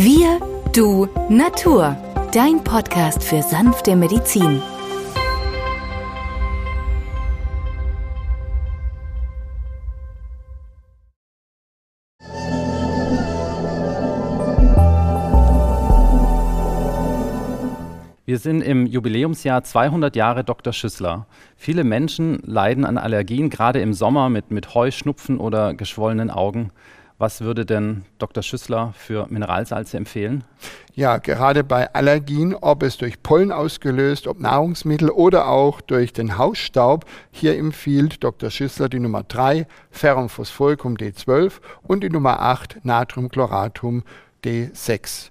Wir, du, Natur. Dein Podcast für sanfte Medizin. Wir sind im Jubiläumsjahr 200 Jahre Dr. Schüssler. Viele Menschen leiden an Allergien, gerade im Sommer mit, mit Heuschnupfen oder geschwollenen Augen. Was würde denn Dr. Schüssler für Mineralsalze empfehlen? Ja, gerade bei Allergien, ob es durch Pollen ausgelöst, ob Nahrungsmittel oder auch durch den Hausstaub, hier empfiehlt Dr. Schüssler die Nummer 3, Ferrumphosphoricum D12 und die Nummer 8, Natriumchloratum D6.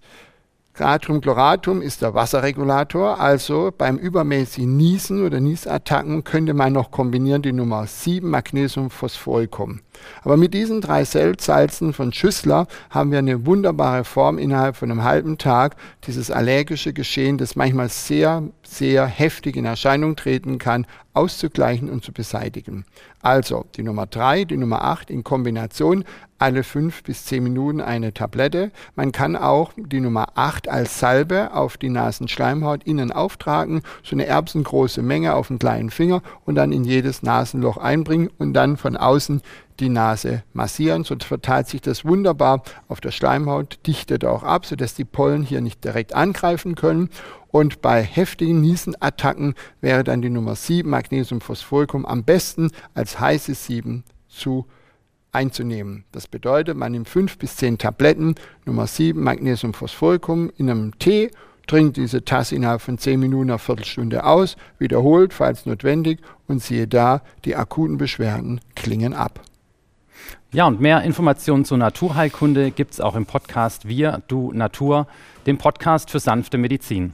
Natriumchloratum ist der Wasserregulator, also beim übermäßigen Niesen oder Niesattacken könnte man noch kombinieren die Nummer 7 Magnesiumphosphoricum. Aber mit diesen drei Salzen von Schüssler haben wir eine wunderbare Form innerhalb von einem halben Tag, dieses allergische Geschehen, das manchmal sehr, sehr heftig in Erscheinung treten kann, auszugleichen und zu beseitigen. Also die Nummer 3, die Nummer 8 in Kombination alle 5 bis 10 Minuten eine Tablette. Man kann auch die Nummer 8 als Salbe auf die Nasenschleimhaut innen auftragen, so eine erbsengroße Menge auf den kleinen Finger und dann in jedes Nasenloch einbringen und dann von außen die Nase massieren, sonst verteilt sich das wunderbar auf der Schleimhaut, dichtet auch ab, sodass die Pollen hier nicht direkt angreifen können. Und bei heftigen Niesenattacken wäre dann die Nummer 7 Magnesiumphosphoricum am besten als heißes 7 zu einzunehmen. Das bedeutet, man nimmt 5 bis 10 Tabletten Nummer 7 Magnesiumphosphoricum in einem Tee trinkt diese Tasse innerhalb von 10 Minuten, einer Viertelstunde aus, wiederholt, falls notwendig, und siehe da, die akuten Beschwerden klingen ab. Ja, und mehr Informationen zur Naturheilkunde gibt es auch im Podcast Wir, Du, Natur, dem Podcast für sanfte Medizin.